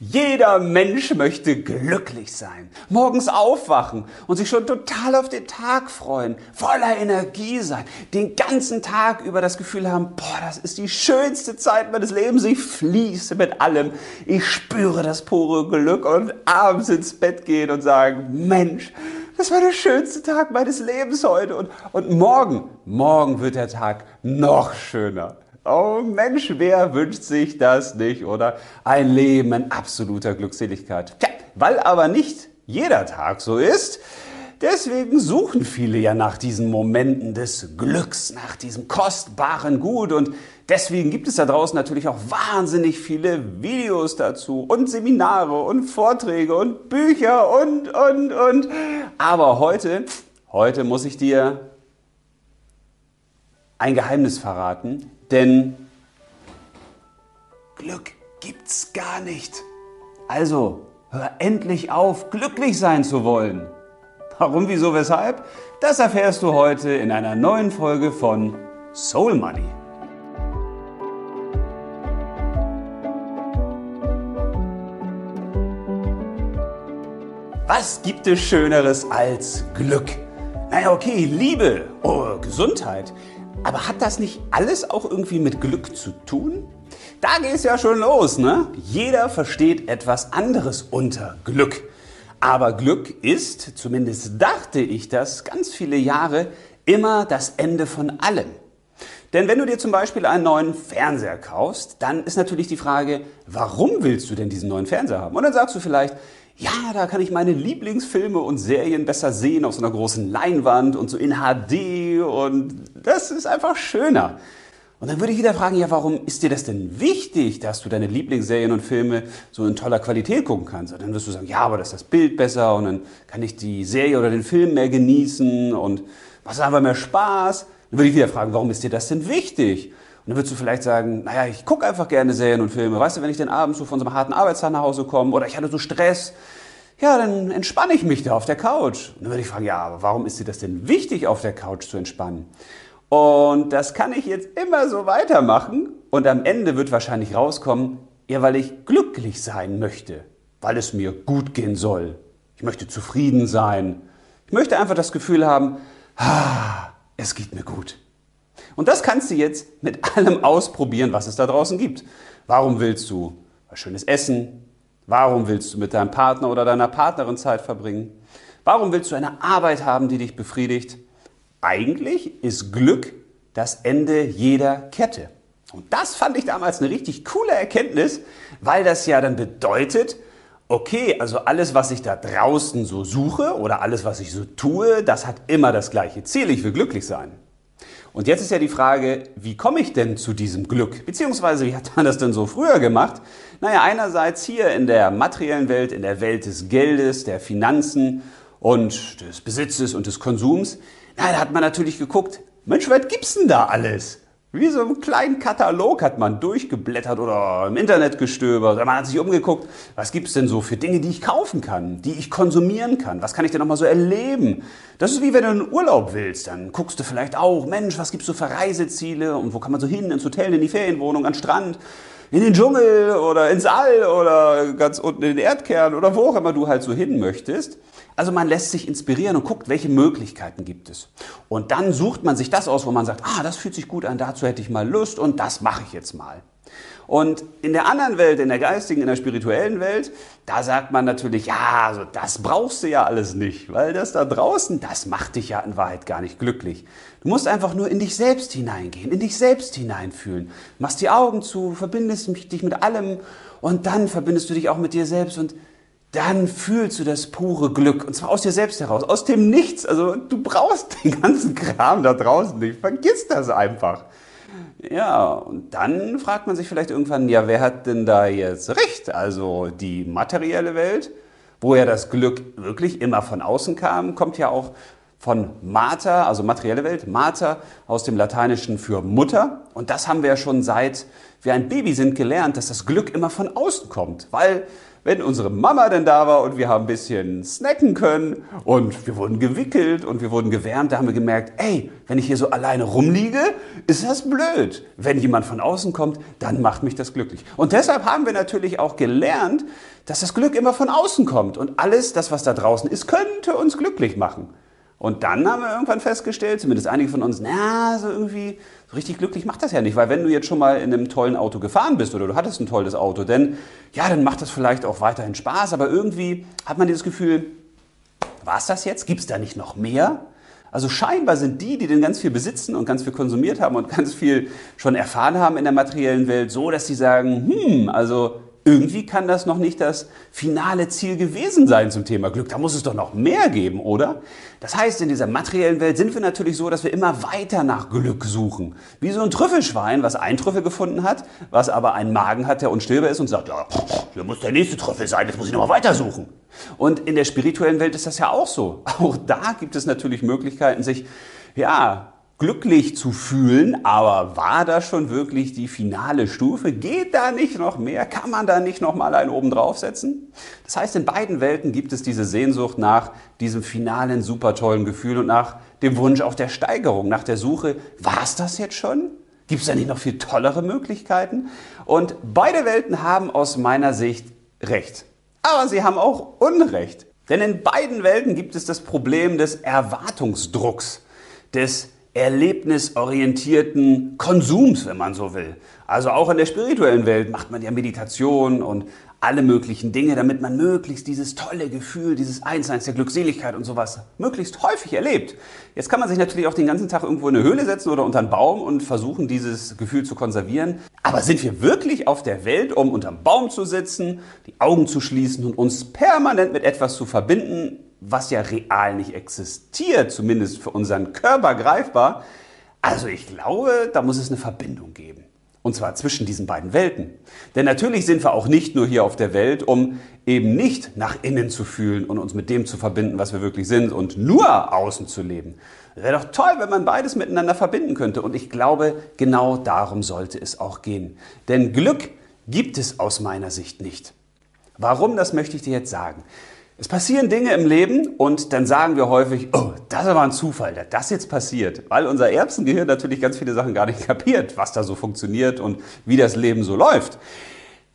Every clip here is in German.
Jeder Mensch möchte glücklich sein, morgens aufwachen und sich schon total auf den Tag freuen, voller Energie sein, den ganzen Tag über das Gefühl haben, boah, das ist die schönste Zeit meines Lebens, ich fließe mit allem, ich spüre das pure Glück und abends ins Bett gehen und sagen, Mensch, das war der schönste Tag meines Lebens heute und, und morgen, morgen wird der Tag noch schöner. Oh Mensch, wer wünscht sich das nicht, oder? Ein Leben in absoluter Glückseligkeit. Tja, weil aber nicht jeder Tag so ist, deswegen suchen viele ja nach diesen Momenten des Glücks, nach diesem kostbaren Gut und deswegen gibt es da draußen natürlich auch wahnsinnig viele Videos dazu und Seminare und Vorträge und Bücher und, und, und. Aber heute, heute muss ich dir ein Geheimnis verraten, denn Glück gibt's gar nicht. Also, hör endlich auf, glücklich sein zu wollen. Warum, wieso, weshalb? Das erfährst du heute in einer neuen Folge von Soul Money. Was gibt es Schöneres als Glück? Naja, okay, Liebe, oh, Gesundheit, aber hat das nicht alles auch irgendwie mit Glück zu tun? Da geht es ja schon los, ne? Jeder versteht etwas anderes unter Glück. Aber Glück ist, zumindest dachte ich das ganz viele Jahre, immer das Ende von allem. Denn wenn du dir zum Beispiel einen neuen Fernseher kaufst, dann ist natürlich die Frage, warum willst du denn diesen neuen Fernseher haben? Und dann sagst du vielleicht, ja, da kann ich meine Lieblingsfilme und Serien besser sehen auf so einer großen Leinwand und so in HD und das ist einfach schöner. Und dann würde ich wieder fragen, ja, warum ist dir das denn wichtig, dass du deine Lieblingsserien und Filme so in toller Qualität gucken kannst? Und dann wirst du sagen, ja, aber das ist das Bild besser und dann kann ich die Serie oder den Film mehr genießen und was einfach mehr Spaß. Dann würde ich wieder fragen, warum ist dir das denn wichtig? Dann würdest du vielleicht sagen, naja, ich gucke einfach gerne Serien und Filme. Weißt du, wenn ich dann abends so von so einem harten Arbeitstag nach Hause komme oder ich hatte so Stress, ja, dann entspanne ich mich da auf der Couch. Und dann würde ich fragen, ja, aber warum ist dir das denn wichtig, auf der Couch zu entspannen? Und das kann ich jetzt immer so weitermachen. Und am Ende wird wahrscheinlich rauskommen, ja, weil ich glücklich sein möchte, weil es mir gut gehen soll. Ich möchte zufrieden sein. Ich möchte einfach das Gefühl haben, ah, es geht mir gut. Und das kannst du jetzt mit allem ausprobieren, was es da draußen gibt. Warum willst du was schönes Essen? Warum willst du mit deinem Partner oder deiner Partnerin Zeit verbringen? Warum willst du eine Arbeit haben, die dich befriedigt? Eigentlich ist Glück das Ende jeder Kette. Und das fand ich damals eine richtig coole Erkenntnis, weil das ja dann bedeutet, okay, also alles, was ich da draußen so suche oder alles, was ich so tue, das hat immer das gleiche Ziel. Ich will glücklich sein. Und jetzt ist ja die Frage, wie komme ich denn zu diesem Glück? Beziehungsweise, wie hat man das denn so früher gemacht? Naja, einerseits hier in der materiellen Welt, in der Welt des Geldes, der Finanzen und des Besitzes und des Konsums. Na, da hat man natürlich geguckt, Mensch, was gibt's denn da alles? Wie so einen kleinen Katalog hat man durchgeblättert oder im Internet gestöbert. Man hat sich umgeguckt, was gibt es denn so für Dinge, die ich kaufen kann, die ich konsumieren kann? Was kann ich denn nochmal so erleben? Das ist wie wenn du einen Urlaub willst. Dann guckst du vielleicht auch, Mensch, was gibt es so für Reiseziele und wo kann man so hin, ins Hotel, in die Ferienwohnung, an Strand, in den Dschungel oder ins All oder ganz unten in den Erdkern oder wo auch immer du halt so hin möchtest. Also man lässt sich inspirieren und guckt, welche Möglichkeiten gibt es. Und dann sucht man sich das aus, wo man sagt, ah, das fühlt sich gut an, dazu hätte ich mal Lust und das mache ich jetzt mal. Und in der anderen Welt, in der geistigen, in der spirituellen Welt, da sagt man natürlich, ja, also das brauchst du ja alles nicht, weil das da draußen, das macht dich ja in Wahrheit gar nicht glücklich. Du musst einfach nur in dich selbst hineingehen, in dich selbst hineinfühlen. Machst die Augen zu, verbindest dich mit allem und dann verbindest du dich auch mit dir selbst und dann fühlst du das pure Glück. Und zwar aus dir selbst heraus, aus dem Nichts. Also du brauchst den ganzen Kram da draußen nicht. Vergiss das einfach. Ja, und dann fragt man sich vielleicht irgendwann, ja, wer hat denn da jetzt recht? Also die materielle Welt, wo ja das Glück wirklich immer von außen kam, kommt ja auch von Mater, also materielle Welt, Mater aus dem Lateinischen für Mutter. Und das haben wir ja schon seit wir ein Baby sind gelernt, dass das Glück immer von außen kommt, weil wenn unsere Mama denn da war und wir haben ein bisschen snacken können und wir wurden gewickelt und wir wurden gewärmt, da haben wir gemerkt, ey, wenn ich hier so alleine rumliege, ist das blöd. Wenn jemand von außen kommt, dann macht mich das glücklich. Und deshalb haben wir natürlich auch gelernt, dass das Glück immer von außen kommt und alles, das was da draußen ist, könnte uns glücklich machen. Und dann haben wir irgendwann festgestellt, zumindest einige von uns, na, so irgendwie, so richtig glücklich macht das ja nicht, weil wenn du jetzt schon mal in einem tollen Auto gefahren bist oder du hattest ein tolles Auto, dann, ja, dann macht das vielleicht auch weiterhin Spaß, aber irgendwie hat man dieses Gefühl, war es das jetzt? Gibt es da nicht noch mehr? Also scheinbar sind die, die denn ganz viel besitzen und ganz viel konsumiert haben und ganz viel schon erfahren haben in der materiellen Welt, so, dass sie sagen, hm, also irgendwie kann das noch nicht das finale Ziel gewesen sein zum Thema Glück. Da muss es doch noch mehr geben, oder? Das heißt, in dieser materiellen Welt sind wir natürlich so, dass wir immer weiter nach Glück suchen. Wie so ein Trüffelschwein, was einen Trüffel gefunden hat, was aber einen Magen hat, der unstillbar ist und sagt, ja, hier muss der nächste Trüffel sein, jetzt muss ich nochmal weiter suchen. Und in der spirituellen Welt ist das ja auch so. Auch da gibt es natürlich Möglichkeiten, sich, ja, glücklich zu fühlen, aber war das schon wirklich die finale Stufe? Geht da nicht noch mehr? Kann man da nicht noch mal einen oben draufsetzen? Das heißt, in beiden Welten gibt es diese Sehnsucht nach diesem finalen super tollen Gefühl und nach dem Wunsch auf der Steigerung, nach der Suche, war es das jetzt schon? Gibt es da nicht noch viel tollere Möglichkeiten? Und beide Welten haben aus meiner Sicht recht. Aber sie haben auch Unrecht. Denn in beiden Welten gibt es das Problem des Erwartungsdrucks, des erlebnisorientierten Konsums, wenn man so will. Also auch in der spirituellen Welt macht man ja Meditation und alle möglichen Dinge, damit man möglichst dieses tolle Gefühl, dieses Einsseins der Glückseligkeit und sowas möglichst häufig erlebt. Jetzt kann man sich natürlich auch den ganzen Tag irgendwo in eine Höhle setzen oder unter einen Baum und versuchen, dieses Gefühl zu konservieren. Aber sind wir wirklich auf der Welt, um unterm Baum zu sitzen, die Augen zu schließen und uns permanent mit etwas zu verbinden, was ja real nicht existiert, zumindest für unseren Körper greifbar. Also ich glaube, da muss es eine Verbindung geben. Und zwar zwischen diesen beiden Welten. Denn natürlich sind wir auch nicht nur hier auf der Welt, um eben nicht nach innen zu fühlen und uns mit dem zu verbinden, was wir wirklich sind und nur außen zu leben. Wäre doch toll, wenn man beides miteinander verbinden könnte. Und ich glaube, genau darum sollte es auch gehen. Denn Glück gibt es aus meiner Sicht nicht. Warum, das möchte ich dir jetzt sagen. Es passieren Dinge im Leben und dann sagen wir häufig, oh, das war ein Zufall, dass das jetzt passiert. Weil unser Erbsengehirn natürlich ganz viele Sachen gar nicht kapiert, was da so funktioniert und wie das Leben so läuft.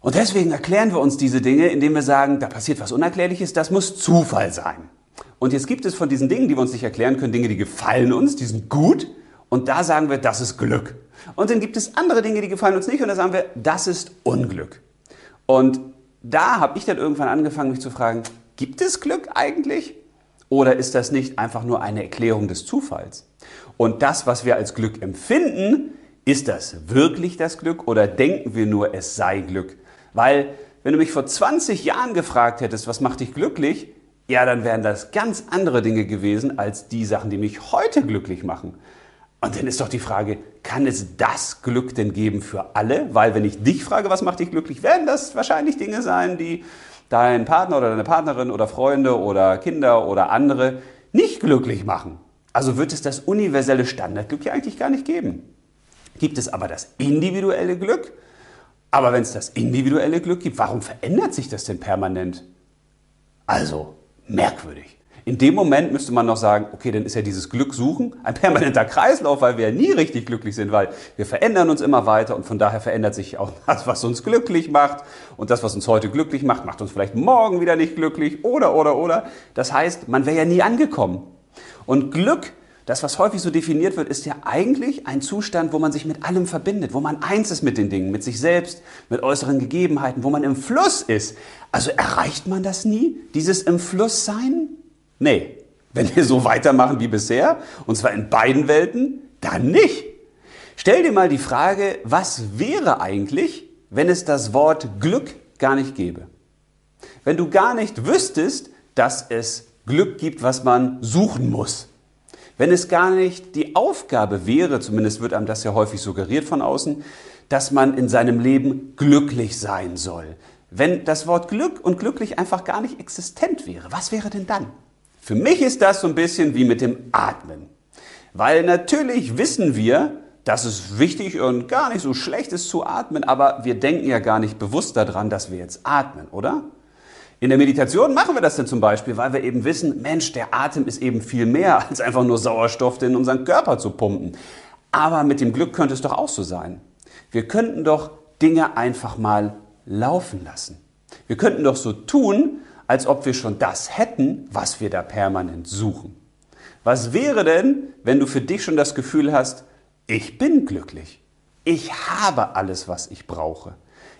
Und deswegen erklären wir uns diese Dinge, indem wir sagen, da passiert was Unerklärliches, das muss Zufall sein. Und jetzt gibt es von diesen Dingen, die wir uns nicht erklären können, Dinge, die gefallen uns, die sind gut. Und da sagen wir, das ist Glück. Und dann gibt es andere Dinge, die gefallen uns nicht. Und da sagen wir, das ist Unglück. Und da habe ich dann irgendwann angefangen, mich zu fragen, Gibt es Glück eigentlich? Oder ist das nicht einfach nur eine Erklärung des Zufalls? Und das, was wir als Glück empfinden, ist das wirklich das Glück oder denken wir nur, es sei Glück? Weil, wenn du mich vor 20 Jahren gefragt hättest, was macht dich glücklich? Ja, dann wären das ganz andere Dinge gewesen als die Sachen, die mich heute glücklich machen. Und dann ist doch die Frage, kann es das Glück denn geben für alle? Weil wenn ich dich frage, was macht dich glücklich, werden das wahrscheinlich Dinge sein, die deinen Partner oder deine Partnerin oder Freunde oder Kinder oder andere nicht glücklich machen. Also wird es das universelle Standardglück ja eigentlich gar nicht geben. Gibt es aber das individuelle Glück? Aber wenn es das individuelle Glück gibt, warum verändert sich das denn permanent? Also merkwürdig. In dem Moment müsste man noch sagen, okay, dann ist ja dieses Glück suchen ein permanenter Kreislauf, weil wir ja nie richtig glücklich sind, weil wir verändern uns immer weiter und von daher verändert sich auch das, was uns glücklich macht und das, was uns heute glücklich macht, macht uns vielleicht morgen wieder nicht glücklich oder, oder, oder. Das heißt, man wäre ja nie angekommen. Und Glück, das, was häufig so definiert wird, ist ja eigentlich ein Zustand, wo man sich mit allem verbindet, wo man eins ist mit den Dingen, mit sich selbst, mit äußeren Gegebenheiten, wo man im Fluss ist. Also erreicht man das nie, dieses im Fluss sein? Nee, wenn wir so weitermachen wie bisher, und zwar in beiden Welten, dann nicht. Stell dir mal die Frage, was wäre eigentlich, wenn es das Wort Glück gar nicht gäbe? Wenn du gar nicht wüsstest, dass es Glück gibt, was man suchen muss. Wenn es gar nicht die Aufgabe wäre, zumindest wird einem das ja häufig suggeriert von außen, dass man in seinem Leben glücklich sein soll. Wenn das Wort Glück und glücklich einfach gar nicht existent wäre, was wäre denn dann? Für mich ist das so ein bisschen wie mit dem Atmen. Weil natürlich wissen wir, dass es wichtig und gar nicht so schlecht ist zu atmen, aber wir denken ja gar nicht bewusst daran, dass wir jetzt atmen, oder? In der Meditation machen wir das dann zum Beispiel, weil wir eben wissen, Mensch, der Atem ist eben viel mehr als einfach nur Sauerstoff in unseren Körper zu pumpen. Aber mit dem Glück könnte es doch auch so sein. Wir könnten doch Dinge einfach mal laufen lassen. Wir könnten doch so tun, als ob wir schon das hätten, was wir da permanent suchen. Was wäre denn, wenn du für dich schon das Gefühl hast, ich bin glücklich. Ich habe alles, was ich brauche.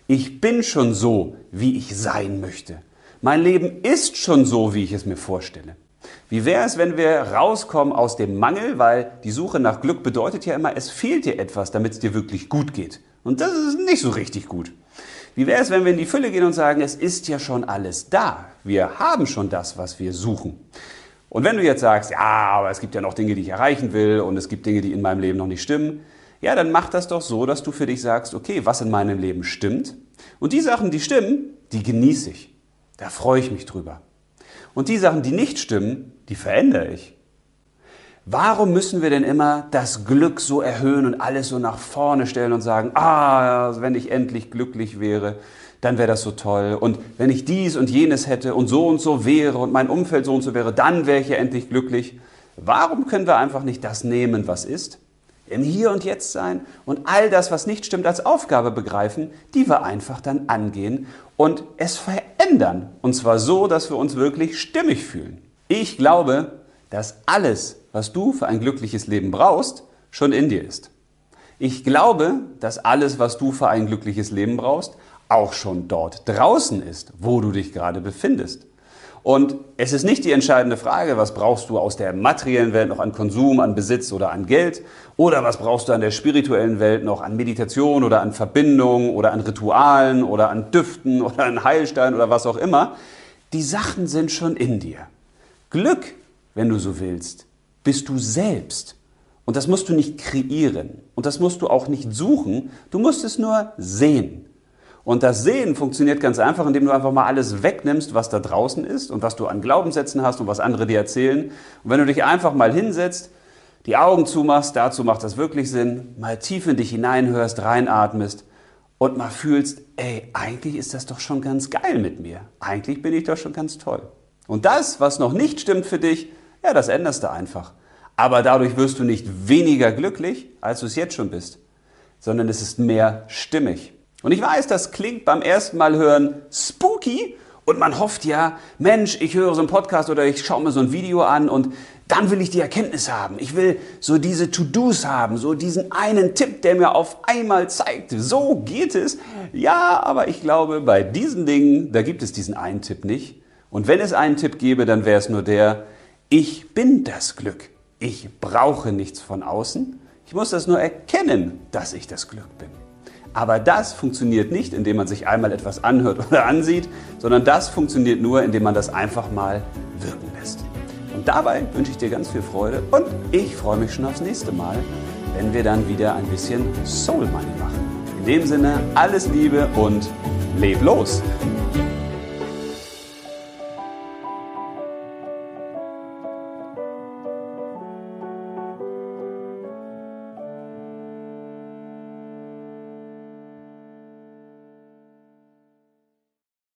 Ich bin schon so, wie ich sein möchte. Mein Leben ist schon so, wie ich es mir vorstelle. Wie wäre es, wenn wir rauskommen aus dem Mangel, weil die Suche nach Glück bedeutet ja immer, es fehlt dir etwas, damit es dir wirklich gut geht. Und das ist nicht so richtig gut. Wie wäre es, wenn wir in die Fülle gehen und sagen, es ist ja schon alles da. Wir haben schon das, was wir suchen. Und wenn du jetzt sagst, ja, aber es gibt ja noch Dinge, die ich erreichen will und es gibt Dinge, die in meinem Leben noch nicht stimmen, ja, dann mach das doch so, dass du für dich sagst, okay, was in meinem Leben stimmt. Und die Sachen, die stimmen, die genieße ich. Da freue ich mich drüber. Und die Sachen, die nicht stimmen, die verändere ich. Warum müssen wir denn immer das Glück so erhöhen und alles so nach vorne stellen und sagen, ah, wenn ich endlich glücklich wäre, dann wäre das so toll. Und wenn ich dies und jenes hätte und so und so wäre und mein Umfeld so und so wäre, dann wäre ich ja endlich glücklich. Warum können wir einfach nicht das nehmen, was ist? Im Hier und Jetzt sein und all das, was nicht stimmt, als Aufgabe begreifen, die wir einfach dann angehen und es verändern. Und zwar so, dass wir uns wirklich stimmig fühlen. Ich glaube, dass alles, was du für ein glückliches Leben brauchst, schon in dir ist. Ich glaube, dass alles, was du für ein glückliches Leben brauchst, auch schon dort draußen ist, wo du dich gerade befindest. Und es ist nicht die entscheidende Frage, was brauchst du aus der materiellen Welt noch an Konsum, an Besitz oder an Geld oder was brauchst du an der spirituellen Welt noch an Meditation oder an Verbindung oder an Ritualen oder an Düften oder an Heilstein oder was auch immer. Die Sachen sind schon in dir. Glück, wenn du so willst, bist du selbst. Und das musst du nicht kreieren und das musst du auch nicht suchen, du musst es nur sehen. Und das Sehen funktioniert ganz einfach, indem du einfach mal alles wegnimmst, was da draußen ist und was du an Glaubenssätzen hast und was andere dir erzählen. Und wenn du dich einfach mal hinsetzt, die Augen zumachst, dazu macht das wirklich Sinn, mal tief in dich hineinhörst, reinatmest und mal fühlst, ey, eigentlich ist das doch schon ganz geil mit mir. Eigentlich bin ich doch schon ganz toll. Und das, was noch nicht stimmt für dich, ja, das änderst du einfach. Aber dadurch wirst du nicht weniger glücklich, als du es jetzt schon bist, sondern es ist mehr stimmig. Und ich weiß, das klingt beim ersten Mal hören spooky und man hofft ja, Mensch, ich höre so einen Podcast oder ich schaue mir so ein Video an und dann will ich die Erkenntnis haben. Ich will so diese To-Dos haben, so diesen einen Tipp, der mir auf einmal zeigt, so geht es. Ja, aber ich glaube, bei diesen Dingen, da gibt es diesen einen Tipp nicht. Und wenn es einen Tipp gäbe, dann wäre es nur der, ich bin das Glück. Ich brauche nichts von außen. Ich muss das nur erkennen, dass ich das Glück bin. Aber das funktioniert nicht, indem man sich einmal etwas anhört oder ansieht, sondern das funktioniert nur, indem man das einfach mal wirken lässt. Und dabei wünsche ich dir ganz viel Freude und ich freue mich schon aufs nächste Mal, wenn wir dann wieder ein bisschen Soul Money machen. In dem Sinne, alles Liebe und leb los!